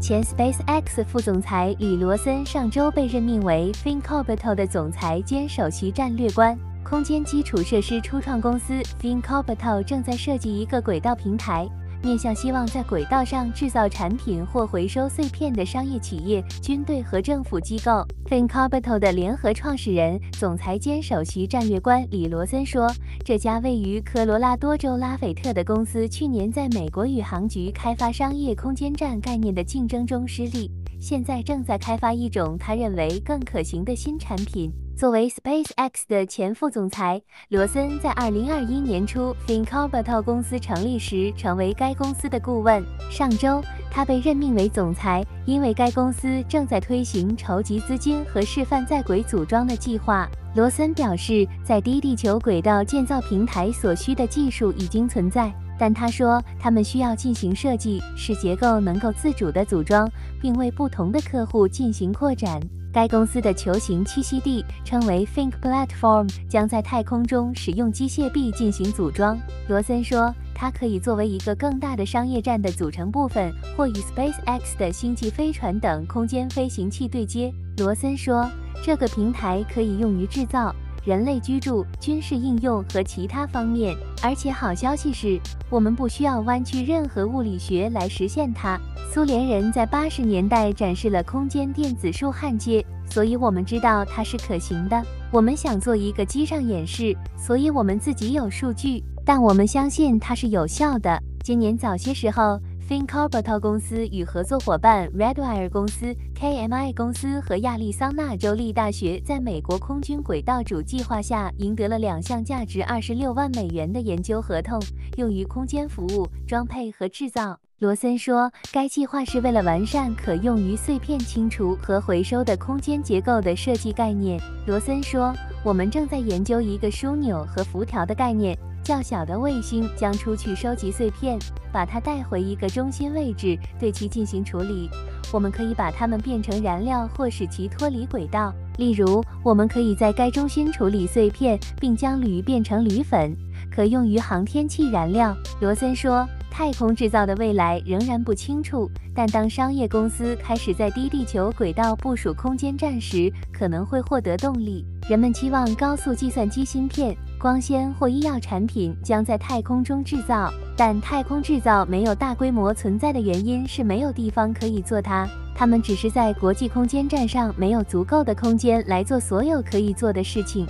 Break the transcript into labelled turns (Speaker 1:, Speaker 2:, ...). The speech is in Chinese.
Speaker 1: 前 SpaceX 副总裁李罗森上周被任命为 f i n c o r p i t a l 的总裁兼首席战略官。空间基础设施初创公司 f i n c o r p i t a l 正在设计一个轨道平台。面向希望在轨道上制造产品或回收碎片的商业企业、军队和政府机构。，FinCorbito 的联合创始人、总裁兼首席战略官李罗森说：“这家位于科罗拉多州拉斐特的公司去年在美国宇航局开发商业空间站概念的竞争中失利，现在正在开发一种他认为更可行的新产品。”作为 SpaceX 的前副总裁，罗森在2021年初 ThinkOrbital 公司成立时成为该公司的顾问。上周，他被任命为总裁，因为该公司正在推行筹集资金和示范在轨组装的计划。罗森表示，在低地球轨道建造平台所需的技术已经存在，但他说他们需要进行设计，使结构能够自主的组装，并为不同的客户进行扩展。该公司的球形栖息地称为 Think Platform，将在太空中使用机械臂进行组装。罗森说，它可以作为一个更大的商业站的组成部分，或与 SpaceX 的星际飞船等空间飞行器对接。罗森说，这个平台可以用于制造。人类居住、军事应用和其他方面，而且好消息是，我们不需要弯曲任何物理学来实现它。苏联人在八十年代展示了空间电子束焊接，所以我们知道它是可行的。我们想做一个机上演示，所以我们自己有数据，但我们相信它是有效的。今年早些时候。ThinkOrbital 公司与合作伙伴 Redwire 公司、KMI 公司和亚利桑那州立大学在美国空军轨道主计划下赢得了两项价值二十六万美元的研究合同，用于空间服务、装配和制造。罗森说，该计划是为了完善可用于碎片清除和回收的空间结构的设计概念。罗森说，我们正在研究一个枢纽和辐条的概念。较小的卫星将出去收集碎片，把它带回一个中心位置，对其进行处理。我们可以把它们变成燃料，或使其脱离轨道。例如，我们可以在该中心处理碎片，并将铝变成铝粉，可用于航天器燃料。罗森说。太空制造的未来仍然不清楚，但当商业公司开始在低地球轨道部署空间站时，可能会获得动力。人们期望高速计算机芯片、光纤或医药产品将在太空中制造，但太空制造没有大规模存在的原因是没有地方可以做它。他们只是在国际空间站上没有足够的空间来做所有可以做的事情。